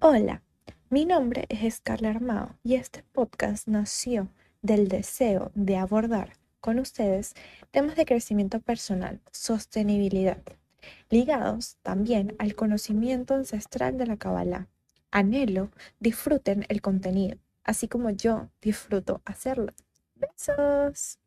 Hola, mi nombre es Scarlett Armado y este podcast nació del deseo de abordar con ustedes temas de crecimiento personal, sostenibilidad, ligados también al conocimiento ancestral de la Kabbalah. Anhelo disfruten el contenido, así como yo disfruto hacerlo. Besos.